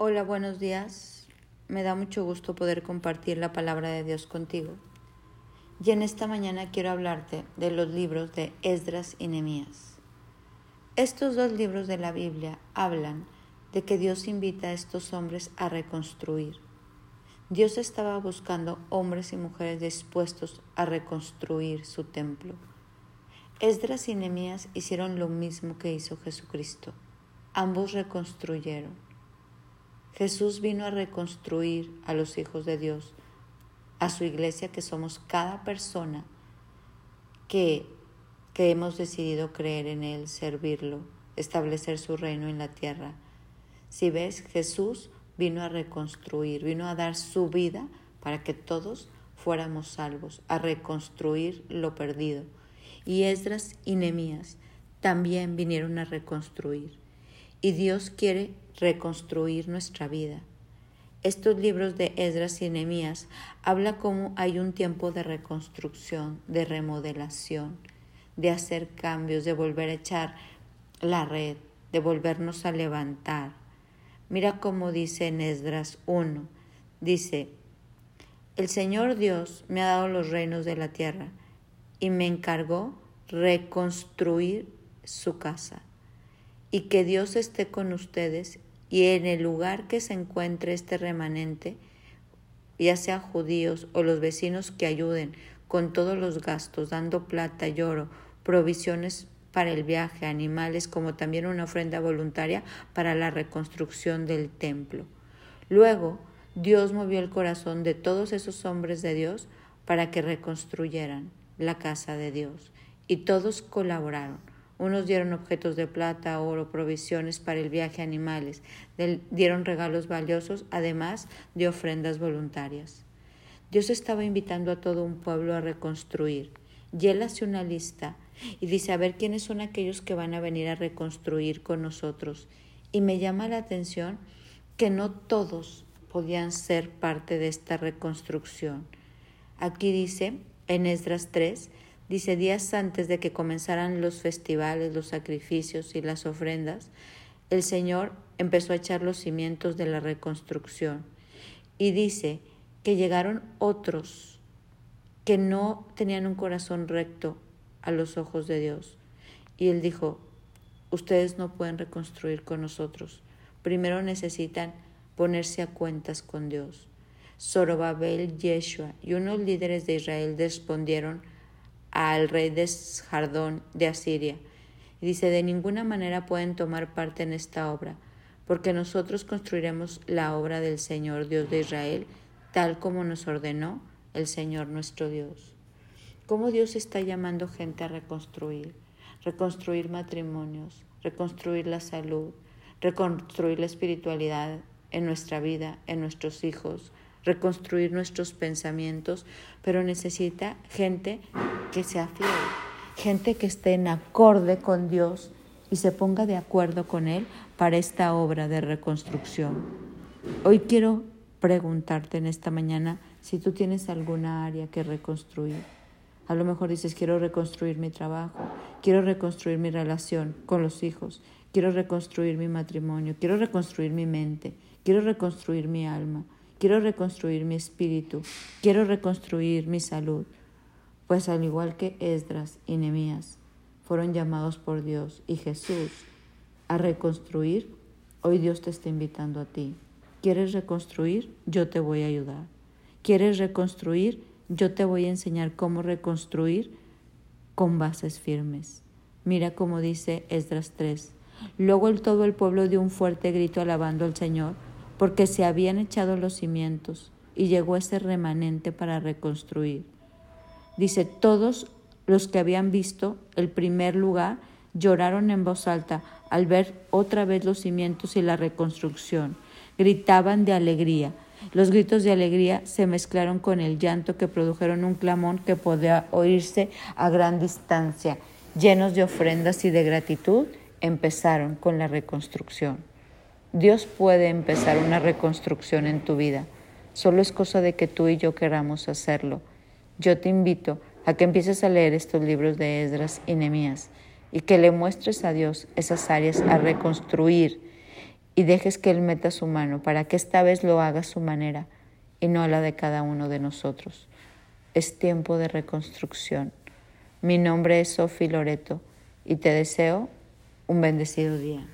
Hola, buenos días. Me da mucho gusto poder compartir la palabra de Dios contigo. Y en esta mañana quiero hablarte de los libros de Esdras y Nehemías. Estos dos libros de la Biblia hablan de que Dios invita a estos hombres a reconstruir. Dios estaba buscando hombres y mujeres dispuestos a reconstruir su templo. Esdras y Nehemías hicieron lo mismo que hizo Jesucristo. Ambos reconstruyeron Jesús vino a reconstruir a los hijos de Dios, a su iglesia que somos cada persona que, que hemos decidido creer en Él, servirlo, establecer su reino en la tierra. Si ves, Jesús vino a reconstruir, vino a dar su vida para que todos fuéramos salvos, a reconstruir lo perdido. Y Esdras y Nemías también vinieron a reconstruir. Y Dios quiere reconstruir nuestra vida. Estos libros de Esdras y Nehemías habla cómo hay un tiempo de reconstrucción, de remodelación, de hacer cambios, de volver a echar la red, de volvernos a levantar. Mira cómo dice en Esdras 1, dice, el Señor Dios me ha dado los reinos de la tierra y me encargó reconstruir su casa. Y que Dios esté con ustedes y en el lugar que se encuentre este remanente, ya sea judíos o los vecinos que ayuden con todos los gastos, dando plata y oro, provisiones para el viaje, animales, como también una ofrenda voluntaria para la reconstrucción del templo. Luego, Dios movió el corazón de todos esos hombres de Dios para que reconstruyeran la casa de Dios, y todos colaboraron. Unos dieron objetos de plata, oro, provisiones para el viaje, animales, dieron regalos valiosos, además de ofrendas voluntarias. Dios estaba invitando a todo un pueblo a reconstruir. Y él hace una lista y dice, a ver quiénes son aquellos que van a venir a reconstruir con nosotros. Y me llama la atención que no todos podían ser parte de esta reconstrucción. Aquí dice, en Esdras 3, Dice, días antes de que comenzaran los festivales, los sacrificios y las ofrendas, el Señor empezó a echar los cimientos de la reconstrucción. Y dice que llegaron otros que no tenían un corazón recto a los ojos de Dios. Y Él dijo, ustedes no pueden reconstruir con nosotros. Primero necesitan ponerse a cuentas con Dios. Zorobabel, Yeshua y unos líderes de Israel respondieron, al rey de Jardón de Asiria. Y dice, de ninguna manera pueden tomar parte en esta obra, porque nosotros construiremos la obra del Señor Dios de Israel, tal como nos ordenó el Señor nuestro Dios. ¿Cómo Dios está llamando gente a reconstruir? Reconstruir matrimonios, reconstruir la salud, reconstruir la espiritualidad en nuestra vida, en nuestros hijos, reconstruir nuestros pensamientos, pero necesita gente que sea fiel, gente que esté en acorde con Dios y se ponga de acuerdo con Él para esta obra de reconstrucción. Hoy quiero preguntarte en esta mañana si tú tienes alguna área que reconstruir. A lo mejor dices, quiero reconstruir mi trabajo, quiero reconstruir mi relación con los hijos, quiero reconstruir mi matrimonio, quiero reconstruir mi mente, quiero reconstruir mi alma, quiero reconstruir mi espíritu, quiero reconstruir mi salud, pues al igual que Esdras y Nehemías fueron llamados por Dios y Jesús a reconstruir, hoy Dios te está invitando a ti. ¿Quieres reconstruir? Yo te voy a ayudar. ¿Quieres reconstruir? Yo te voy a enseñar cómo reconstruir con bases firmes. Mira cómo dice Esdras 3. Luego el, todo el pueblo dio un fuerte grito alabando al Señor, porque se habían echado los cimientos y llegó ese remanente para reconstruir. Dice, todos los que habían visto el primer lugar lloraron en voz alta al ver otra vez los cimientos y la reconstrucción. Gritaban de alegría. Los gritos de alegría se mezclaron con el llanto que produjeron un clamón que podía oírse a gran distancia. Llenos de ofrendas y de gratitud, empezaron con la reconstrucción. Dios puede empezar una reconstrucción en tu vida. Solo es cosa de que tú y yo queramos hacerlo. Yo te invito a que empieces a leer estos libros de Esdras y Nehemías y que le muestres a Dios esas áreas a reconstruir y dejes que Él meta su mano para que esta vez lo haga a su manera y no a la de cada uno de nosotros. Es tiempo de reconstrucción. Mi nombre es Sofi Loreto y te deseo un bendecido día.